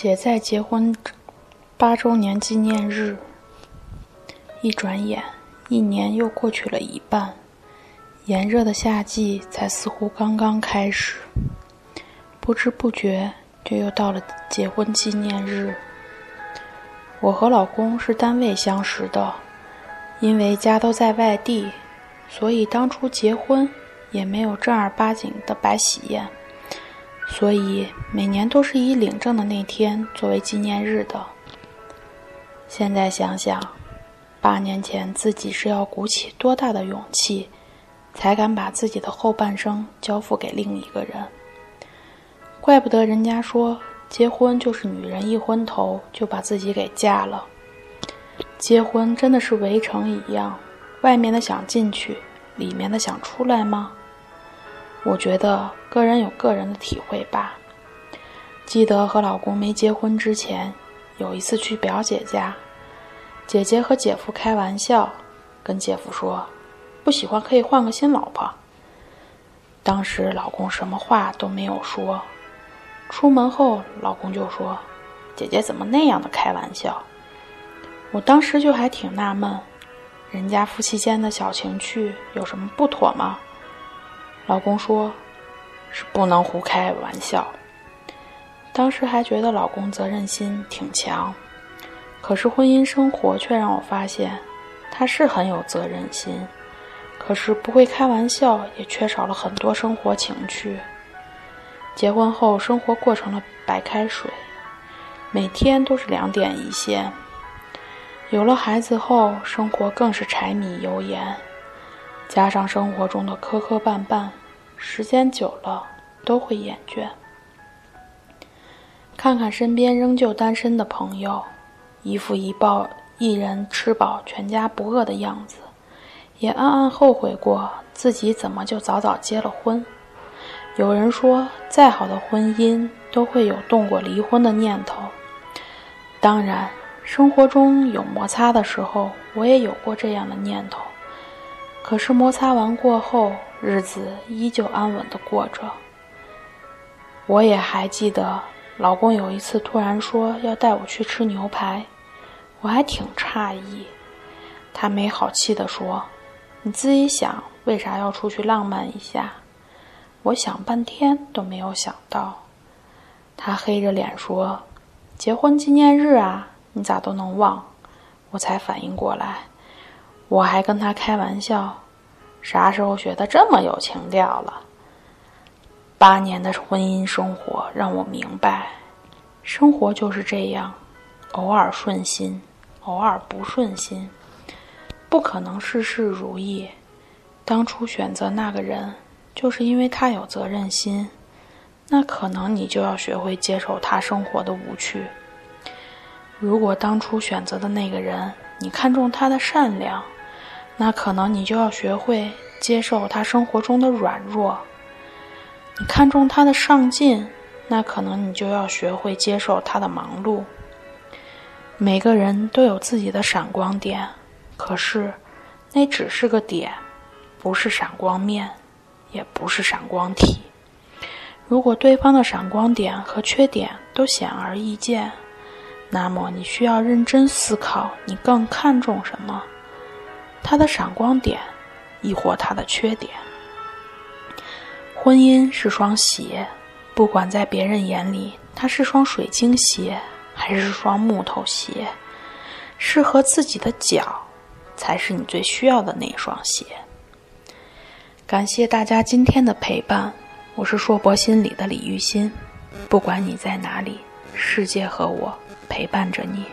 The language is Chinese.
写在结婚八周年纪念日。一转眼，一年又过去了一半，炎热的夏季才似乎刚刚开始。不知不觉，就又到了结婚纪念日。我和老公是单位相识的，因为家都在外地，所以当初结婚也没有正儿八经的摆喜宴。所以每年都是以领证的那天作为纪念日的。现在想想，八年前自己是要鼓起多大的勇气，才敢把自己的后半生交付给另一个人？怪不得人家说，结婚就是女人一昏头就把自己给嫁了。结婚真的是围城一样，外面的想进去，里面的想出来吗？我觉得个人有个人的体会吧。记得和老公没结婚之前，有一次去表姐家，姐姐和姐夫开玩笑，跟姐夫说：“不喜欢可以换个新老婆。”当时老公什么话都没有说。出门后，老公就说：“姐姐怎么那样的开玩笑？”我当时就还挺纳闷，人家夫妻间的小情趣有什么不妥吗？老公说：“是不能胡开玩笑。”当时还觉得老公责任心挺强，可是婚姻生活却让我发现，他是很有责任心，可是不会开玩笑，也缺少了很多生活情趣。结婚后，生活过成了白开水，每天都是两点一线。有了孩子后，生活更是柴米油盐。加上生活中的磕磕绊绊，时间久了都会厌倦。看看身边仍旧单身的朋友，一副一抱一人吃饱全家不饿的样子，也暗暗后悔过自己怎么就早早结了婚。有人说，再好的婚姻都会有动过离婚的念头。当然，生活中有摩擦的时候，我也有过这样的念头。可是摩擦完过后，日子依旧安稳的过着。我也还记得，老公有一次突然说要带我去吃牛排，我还挺诧异。他没好气地说：“你自己想，为啥要出去浪漫一下？”我想半天都没有想到。他黑着脸说：“结婚纪念日啊，你咋都能忘？”我才反应过来。我还跟他开玩笑，啥时候学的这么有情调了？八年的婚姻生活让我明白，生活就是这样，偶尔顺心，偶尔不顺心，不可能事事如意。当初选择那个人，就是因为他有责任心，那可能你就要学会接受他生活的无趣。如果当初选择的那个人，你看中他的善良。那可能你就要学会接受他生活中的软弱。你看重他的上进，那可能你就要学会接受他的忙碌。每个人都有自己的闪光点，可是那只是个点，不是闪光面，也不是闪光体。如果对方的闪光点和缺点都显而易见，那么你需要认真思考，你更看重什么。他的闪光点，亦或他的缺点。婚姻是双鞋，不管在别人眼里，它是双水晶鞋，还是双木头鞋，适合自己的脚，才是你最需要的那双鞋。感谢大家今天的陪伴，我是硕博心理的李玉欣。不管你在哪里，世界和我陪伴着你。